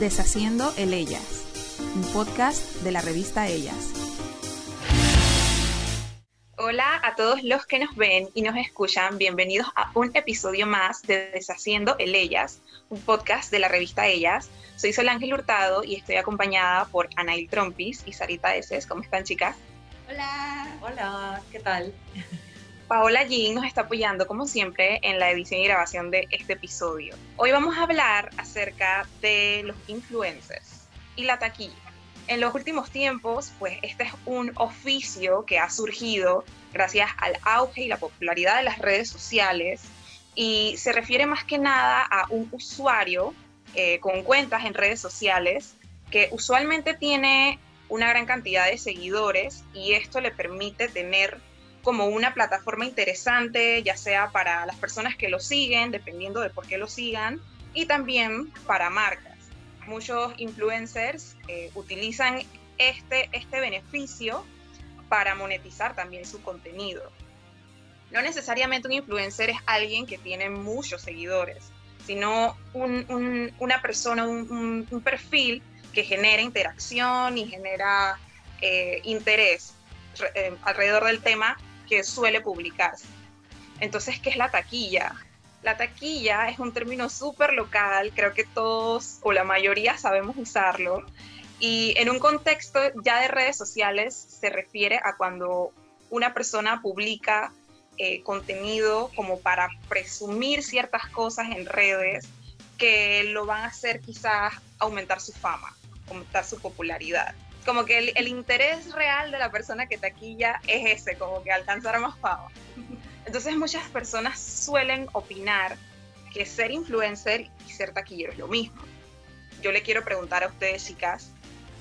Deshaciendo el Ellas, un podcast de la revista Ellas. Hola a todos los que nos ven y nos escuchan, bienvenidos a un episodio más de Deshaciendo el Ellas, un podcast de la revista Ellas. Soy Solángel Hurtado y estoy acompañada por Anail Trompis y Sarita Eses. ¿Cómo están chicas? Hola. Hola, ¿qué tal? Paola Jean nos está apoyando como siempre en la edición y grabación de este episodio. Hoy vamos a hablar acerca de los influencers y la taquilla. En los últimos tiempos, pues este es un oficio que ha surgido gracias al auge y la popularidad de las redes sociales y se refiere más que nada a un usuario eh, con cuentas en redes sociales que usualmente tiene una gran cantidad de seguidores y esto le permite tener como una plataforma interesante, ya sea para las personas que lo siguen, dependiendo de por qué lo sigan, y también para marcas. Muchos influencers eh, utilizan este, este beneficio para monetizar también su contenido. No necesariamente un influencer es alguien que tiene muchos seguidores, sino una persona, un, perfil que genera interacción y genera eh, interés eh, alrededor del tema que suele publicarse. Entonces, ¿qué es la taquilla? La taquilla es un término súper local, creo que todos o la mayoría sabemos usarlo. Y en un contexto ya de redes sociales se refiere a cuando una persona publica eh, contenido como para presumir ciertas cosas en redes que lo van a hacer quizás aumentar su fama, aumentar su popularidad como que el, interés real de la persona que taquilla es ese, como que alcanzar más fama. Entonces muchas personas suelen opinar que ser influencer y ser taquillero es lo mismo. Yo le quiero preguntar a ustedes, chicas,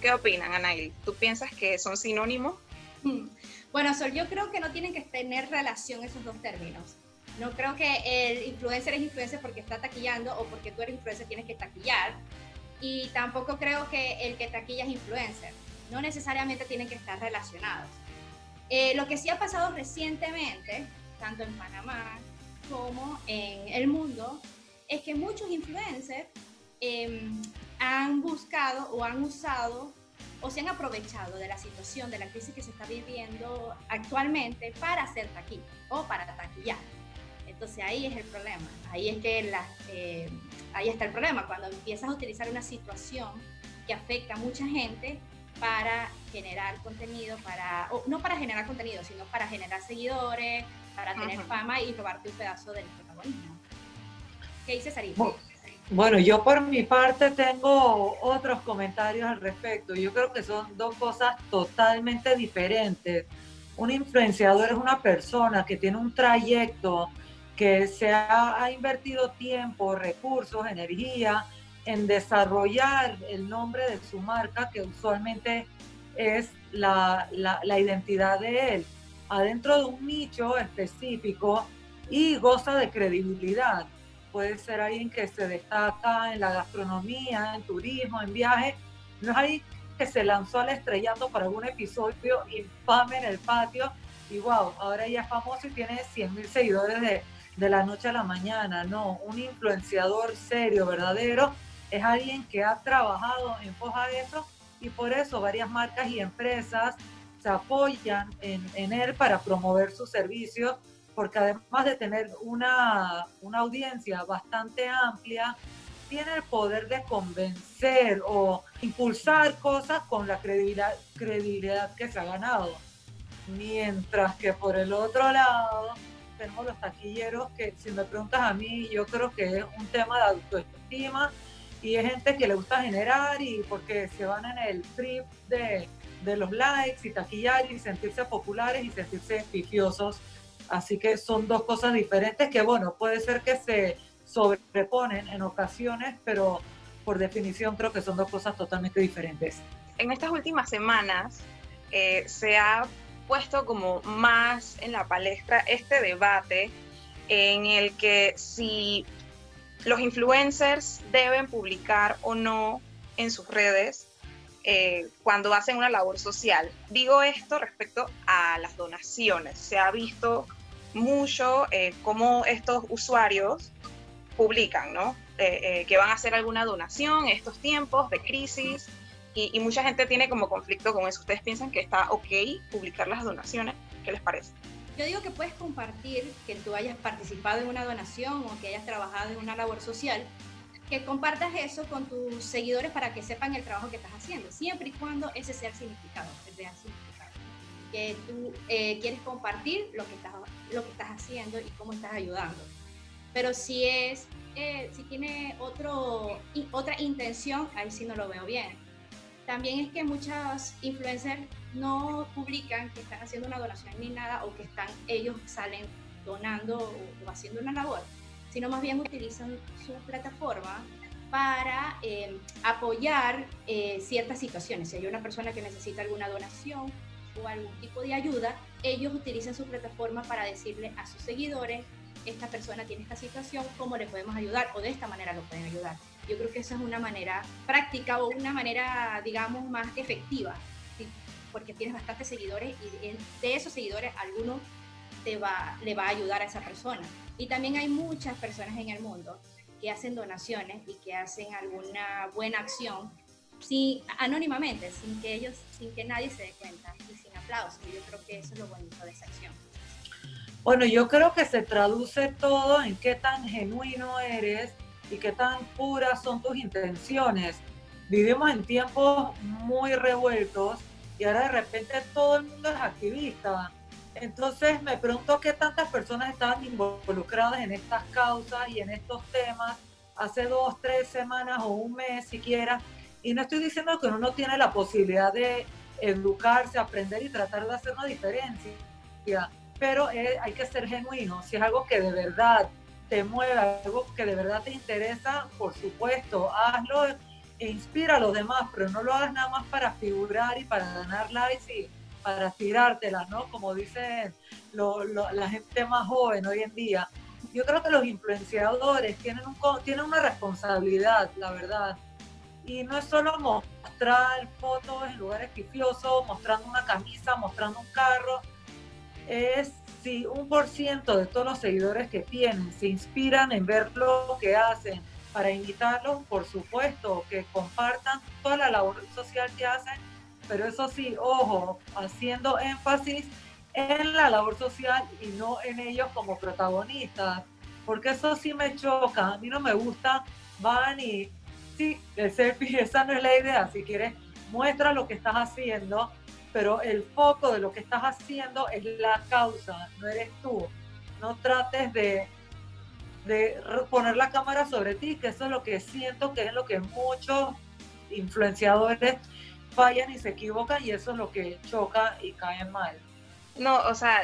¿qué opinan, Anail? ¿Tú piensas que son sinónimos? Hmm. Bueno, Sol, yo creo que no tienen que tener relación esos dos términos. No creo que el influencer es influencer porque está taquillando o porque tú eres influencer tienes que taquillar. Y tampoco creo que el que taquilla es influencer no necesariamente tienen que estar relacionados. Eh, lo que sí ha pasado recientemente, tanto en Panamá como en el mundo, es que muchos influencers em, han buscado o han usado o se han aprovechado de la situación, de la crisis que se está viviendo actualmente para hacer taquilla o para taquillar. Entonces ahí es el problema, ahí es que eh, ahí está el problema, cuando empiezas a utilizar una situación que afecta a mucha gente para generar contenido, para, no para generar contenido, sino para generar seguidores, para tener fama y robarte un pedazo del protagonismo. ¿Qué dice Sarita? Bueno, yo por mi parte tengo otros comentarios al respecto. Yo creo que son dos cosas totalmente diferentes. Un influenciador es una persona que tiene un trayecto, que se ha invertido tiempo, recursos, energía, en desarrollar el nombre de su marca, que usualmente es la, la, identidad de él, adentro de un nicho específico y goza de credibilidad. Puede ser alguien que se destaca en la gastronomía, en turismo, en viaje. No alguien que se lanzó al estrellato para algún episodio infame en el patio y wow, ahora ya es famoso y tiene 100 mil seguidores de, de la noche a la mañana. No, un influenciador serio, verdadero, es alguien que ha trabajado en foja de eso y por eso varias marcas y empresas se apoyan en, él para promover sus servicios, porque además de tener una, una audiencia bastante amplia, tiene el poder de convencer o impulsar cosas con la credibilidad, credibilidad que se ha ganado. Mientras que por el otro lado tenemos los taquilleros que si me preguntas a mí, yo creo que es un tema de autoestima y es gente que le gusta generar y porque se van en el trip de, de los likes y taquillar y sentirse populares y sentirse pifiosos. Así que son dos cosas diferentes que, bueno, puede ser que se sobreponen en ocasiones, pero por definición creo que son dos cosas totalmente diferentes. En estas últimas semanas eh, se ha puesto como más en la palestra este debate en el que si los influencers deben publicar o no en sus redes eh, cuando hacen una labor social. Digo esto respecto a las donaciones. Se ha visto mucho eh, cómo estos usuarios publican, ¿no? eh, que van a hacer alguna donación en estos tiempos de crisis y, mucha gente tiene como conflicto con eso. ¿Ustedes piensan que está ok publicar las donaciones? ¿Qué les parece? Yo digo que puedes compartir que tú hayas participado en una donación o que hayas trabajado en una labor social, que compartas eso con tus seguidores para que sepan el trabajo que estás haciendo, siempre y cuando ese sea el significado, el significado. Que tú eh, quieres compartir lo que, estás, lo que estás haciendo y cómo estás ayudando. Pero si es, eh, si tiene otro, otra intención, ahí sí no lo veo bien también es que muchas influencers no publican que están haciendo una donación ni nada o que están ellos salen donando o, haciendo una labor, sino más bien utilizan su plataforma para eh, apoyar eh, ciertas situaciones. Si hay una persona que necesita alguna donación o algún tipo de ayuda, ellos utilizan su plataforma para decirle a sus seguidores, esta persona tiene esta situación, ¿cómo le podemos ayudar? O de esta manera lo pueden ayudar. Yo creo que esa es una manera práctica o una manera, digamos, más efectiva, porque tienes bastantes seguidores y de esos seguidores alguno te va, le va a ayudar a esa persona. Y también hay muchas personas en el mundo que hacen donaciones y que hacen alguna buena acción sin, anónimamente, sin que ellos, sin que nadie se dé cuenta y sin aplausos. Yo creo que eso es lo bonito de esa acción. Bueno, yo creo que se traduce todo en qué tan genuino eres y qué tan puras son tus intenciones. Vivimos en tiempos muy revueltos y ahora de repente todo el mundo es activista. Entonces me pregunto qué tantas personas estaban involucradas en estas causas y en estos temas hace dos, tres semanas o un mes siquiera. Y no estoy diciendo que uno no tiene la posibilidad de educarse, aprender y tratar de hacer una diferencia, pero eh, hay que ser genuino. Si es algo que de verdad te mueve, algo que de verdad te interesa, por supuesto, hazlo inspira a los demás, pero no lo hagas nada más para figurar y para ganar likes y para tirártelas, ¿no? Como dicen la gente más joven hoy en día. Yo creo que los influenciadores tienen, un, tienen una responsabilidad, la verdad. Y no es solo mostrar fotos en lugares pifiosos, mostrando una camisa, mostrando un carro. Es si un por ciento de todos los seguidores que tienen se inspiran en ver lo que hacen, para invitarlos, por supuesto, que compartan toda la labor social que hacen, pero eso sí, ojo, haciendo énfasis en la labor social y no en ellos como protagonistas, porque eso sí me choca, a mí no me gusta, van y sí, el selfie, esa no es la idea, si quieres, muestra lo que estás haciendo, pero el foco de lo que estás haciendo es la causa, no eres tú. No trates de, de poner la cámara sobre ti, que eso es lo que siento que es lo que muchos influenciadores fallan y se equivocan y eso es lo que choca y cae mal. No, o sea,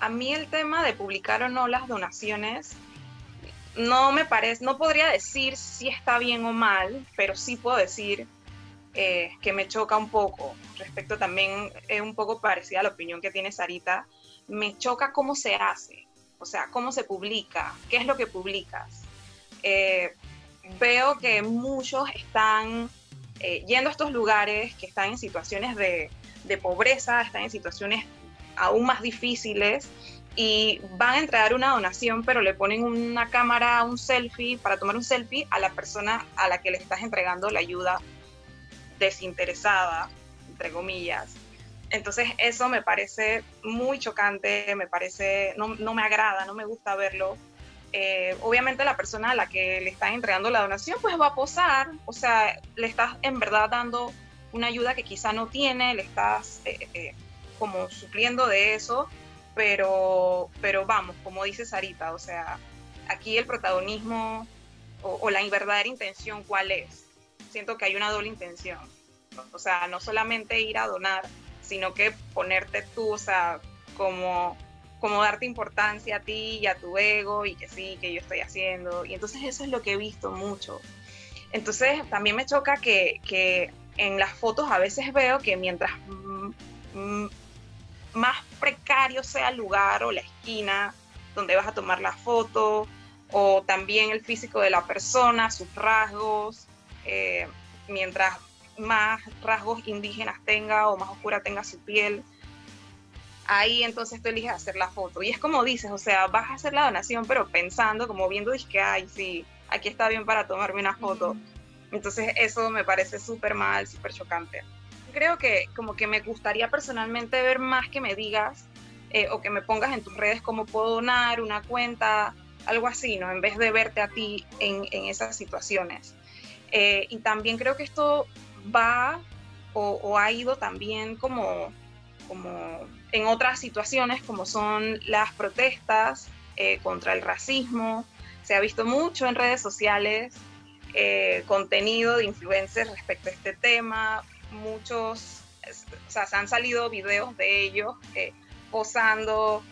a mí el tema de publicar o no las donaciones no me parece, no podría decir si está bien o mal, pero sí puedo decir eh, que me choca un poco, respecto también, es un poco parecida a la opinión que tiene Sarita, me choca cómo se hace, o sea, cómo se publica, qué es lo que publicas. Eh, veo que muchos están eh, yendo a estos lugares que están en situaciones de, de pobreza, están en situaciones aún más difíciles y van a entregar una donación, pero le ponen una cámara, un selfie, para tomar un selfie a la persona a la que le estás entregando la ayuda desinteresada, entre comillas. Entonces eso me parece muy chocante, me parece, no, no me agrada, no me gusta verlo. Eh, obviamente la persona a la que le estás entregando la donación pues va a posar, o sea, le estás en verdad dando una ayuda que quizá no tiene, le estás eh, eh, como supliendo de eso, pero, pero vamos, como dice Sarita, o sea, aquí el protagonismo o, o la verdadera intención, ¿cuál es? siento que hay una doble intención. O sea, no solamente ir a donar, sino que ponerte tú, o sea, como, como darte importancia a ti y a tu ego y que sí, que yo estoy haciendo. Y entonces eso es lo que he visto mucho. Entonces también me choca que, que en las fotos a veces veo que mientras más precario sea el lugar o la esquina donde vas a tomar la foto, o también el físico de la persona, sus rasgos, eh, mientras más rasgos indígenas tenga o más oscura tenga su piel, ahí entonces tú eliges hacer la foto. Y es como dices, o sea, vas a hacer la donación, pero pensando, como viendo, que, ay, sí, aquí está bien para tomarme una foto. Entonces eso me parece súper mal, súper chocante. Creo que como que me gustaría personalmente ver más que me digas eh, o que me pongas en tus redes cómo puedo donar una cuenta, algo así, ¿no? En vez de verte a ti en, en esas situaciones. Eh, y también creo que esto va o, ha ido también como, como en otras situaciones como son las protestas eh, contra el racismo. Se ha visto mucho en redes sociales eh, contenido de influencers respecto a este tema. Muchos, o sea, se han salido videos de ellos eh, posando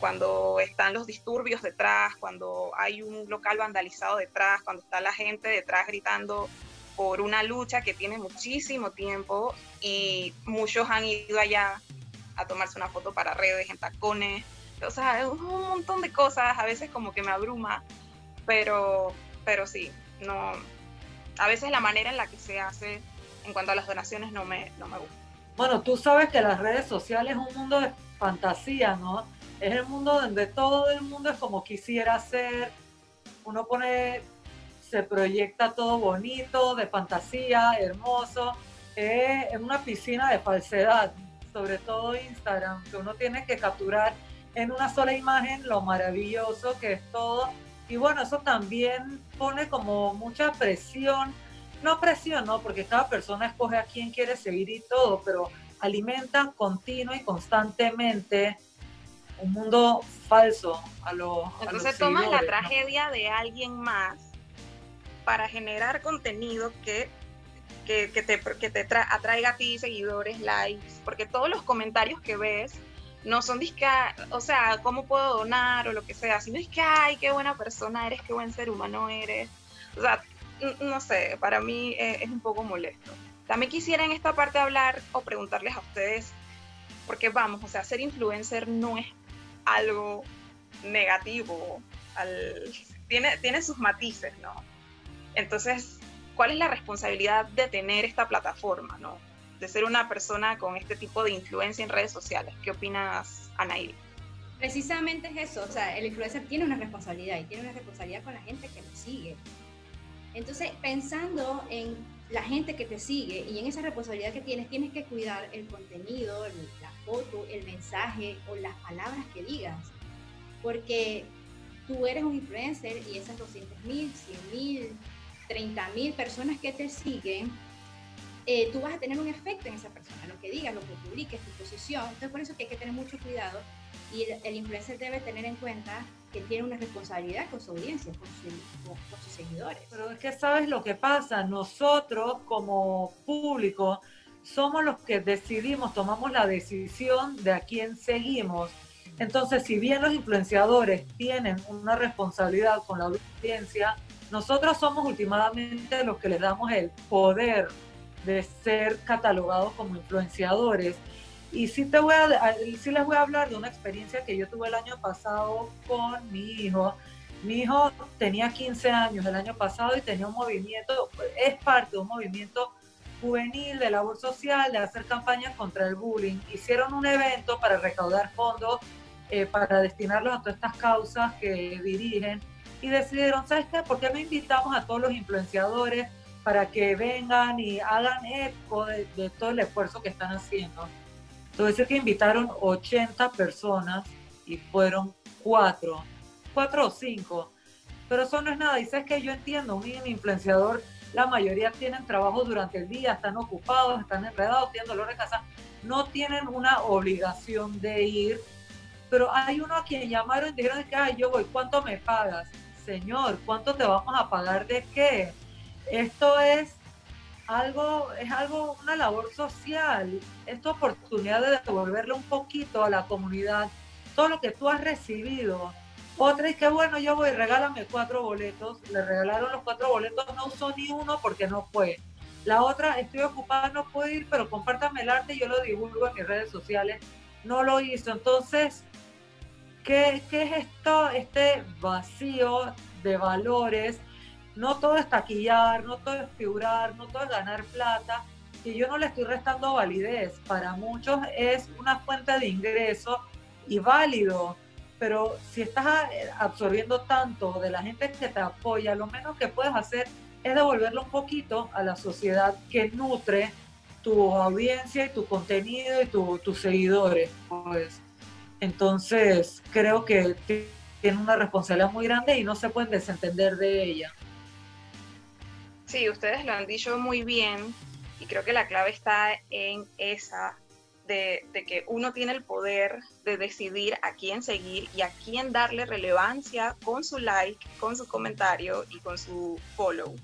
cuando están los disturbios detrás, cuando hay un local vandalizado detrás, cuando está la gente detrás gritando por una lucha que tiene muchísimo tiempo y muchos han ido allá a tomarse una foto para redes en tacones. O sea, un montón de cosas, a veces como que me abruma, pero, pero sí, no, a veces la manera en la que se hace en cuanto a las donaciones no me, no me gusta. Bueno, tú sabes que las redes sociales es un mundo de fantasía, ¿no? Es el mundo donde todo el mundo es como quisiera ser. Uno pone, se proyecta todo bonito, de fantasía, hermoso. Es una piscina de falsedad, sobre todo Instagram, que uno tiene que capturar en una sola imagen lo maravilloso que es todo y bueno, eso también pone como mucha presión, no presión, ¿no? Porque cada persona escoge a quién quiere seguir y todo, pero alimenta continua y constantemente un mundo falso a los Entonces tomas la tragedia de alguien más para generar contenido que, que, te, que te atraiga a ti seguidores, likes, porque todos los comentarios que ves no son disque, o sea, cómo puedo donar o lo que sea, sino es que, ay, qué buena persona eres, qué buen ser humano eres. O sea, no sé, para mí eh, es un poco molesto. También quisiera en esta parte hablar o preguntarles a ustedes, porque vamos, o sea, ser influencer no es algo negativo, tiene, tiene sus matices, ¿no? Entonces, ¿cuál es la responsabilidad de tener esta plataforma, ¿no? de ser una persona con este tipo de influencia en redes sociales. ¿Qué opinas, Anaí? Precisamente es eso, o sea, el influencer tiene una responsabilidad y tiene una responsabilidad con la gente que lo sigue. Entonces, pensando en la gente que te sigue y en esa responsabilidad que tienes, tienes que cuidar el contenido, la foto, el mensaje o las palabras que digas. Porque tú eres un influencer y esas 200 mil, 100 mil, 30 mil personas que te siguen eh, tú vas a tener un efecto en esa persona, lo que digas, lo que publiques, tu posición. Entonces, por eso que hay que tener mucho cuidado y el, influencer debe tener en cuenta que tiene una responsabilidad con su audiencia, con, con, sus seguidores. Pero es que sabes lo que pasa, nosotros como público somos los que decidimos, tomamos la decisión de a quién seguimos. Entonces, si bien los influenciadores tienen una responsabilidad con la audiencia, nosotros somos últimamente los que les damos el poder de ser catalogados como influenciadores. Y sí, te voy a, sí les voy a hablar de una experiencia que yo tuve el año pasado con mi hijo. Mi hijo tenía 15 años el año pasado y tenía un movimiento, es parte de un movimiento juvenil de labor social, de hacer campañas contra el bullying. Hicieron un evento para recaudar fondos, eh, para destinarlos a todas estas causas que dirigen y decidieron, ¿sabes qué? ¿Por qué no invitamos a todos los influenciadores para que vengan y hagan eco de, todo el esfuerzo que están haciendo. Entonces decir que invitaron 80 personas y fueron cuatro, cuatro o cinco. Pero eso no es nada. Y sabes que yo entiendo, un influenciador, la mayoría tienen trabajo durante el día, están ocupados, están enredados, tienen dolor de casa, no tienen una obligación de ir. Pero hay uno a quien llamaron y dijeron ay, yo voy, ¿cuánto me pagas? Señor, ¿cuánto te vamos a pagar de qué? Esto es algo, es algo, una labor social, es tu oportunidad de devolverle un poquito a la comunidad todo lo que tú has recibido. Otra es que bueno, yo voy, regálame cuatro boletos, le regalaron los cuatro boletos, no usó ni uno porque no fue. La otra, estoy ocupada, no puedo ir, pero compártame el arte y yo lo divulgo en mis redes sociales. No lo hizo. Entonces, ¿qué, qué es esto? Este vacío de valores no todo es taquillar, no todo es figurar, no todo es ganar plata, y yo no le estoy restando validez. Para muchos es una fuente de ingreso y válido, pero si estás absorbiendo tanto de la gente que te apoya, lo menos que puedes hacer es devolverlo un poquito a la sociedad que nutre tu audiencia y tu contenido y tus seguidores. Pues. Entonces, creo que tiene una responsabilidad muy grande y no se pueden desentender de ella. Sí, ustedes lo han dicho muy bien y creo que la clave está en esa, de, de, que uno tiene el poder de decidir a quién seguir y a quién darle relevancia con su like, con su comentario y con su follow.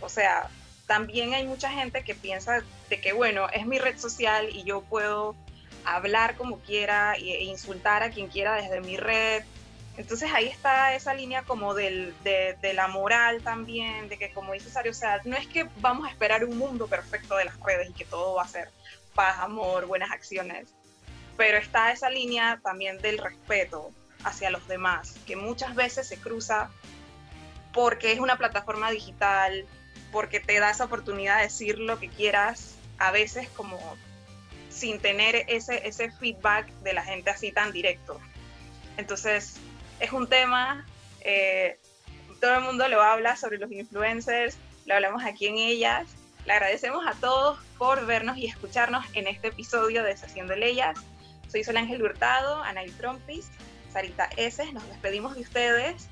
O sea, también hay mucha gente que piensa de que, bueno, es mi red social y yo puedo hablar como quiera e insultar a quien quiera desde mi red. Entonces ahí está esa línea como del, de, la moral también, de que como dice Sario, o sea, no es que vamos a esperar un mundo perfecto de las redes y que todo va a ser paz, amor, buenas acciones, pero está esa línea también del respeto hacia los demás, que muchas veces se cruza porque es una plataforma digital, porque te da esa oportunidad de decir lo que quieras, a veces como sin tener ese, ese feedback de la gente así tan directo. Entonces, es un tema, eh, todo el mundo lo habla sobre los influencers, lo hablamos aquí en ellas. Le agradecemos a todos por vernos y escucharnos en este episodio de Sesión de Leyes. Soy Sol Ángel Hurtado, Anaí Trompis, Sarita S. Nos despedimos de ustedes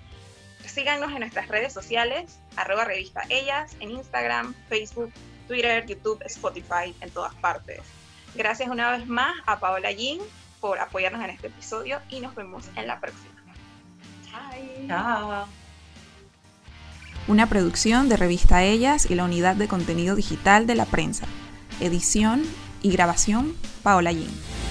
síganos en nuestras redes sociales, arroba revista ellas, en Instagram, Facebook, Twitter, YouTube, Spotify, en todas partes. Gracias una vez más a Paola Yin por apoyarnos en este episodio y nos vemos en la próxima. Chao. Una producción de Revista Ellas y la unidad de contenido digital de la prensa. Edición y grabación Paola Yin.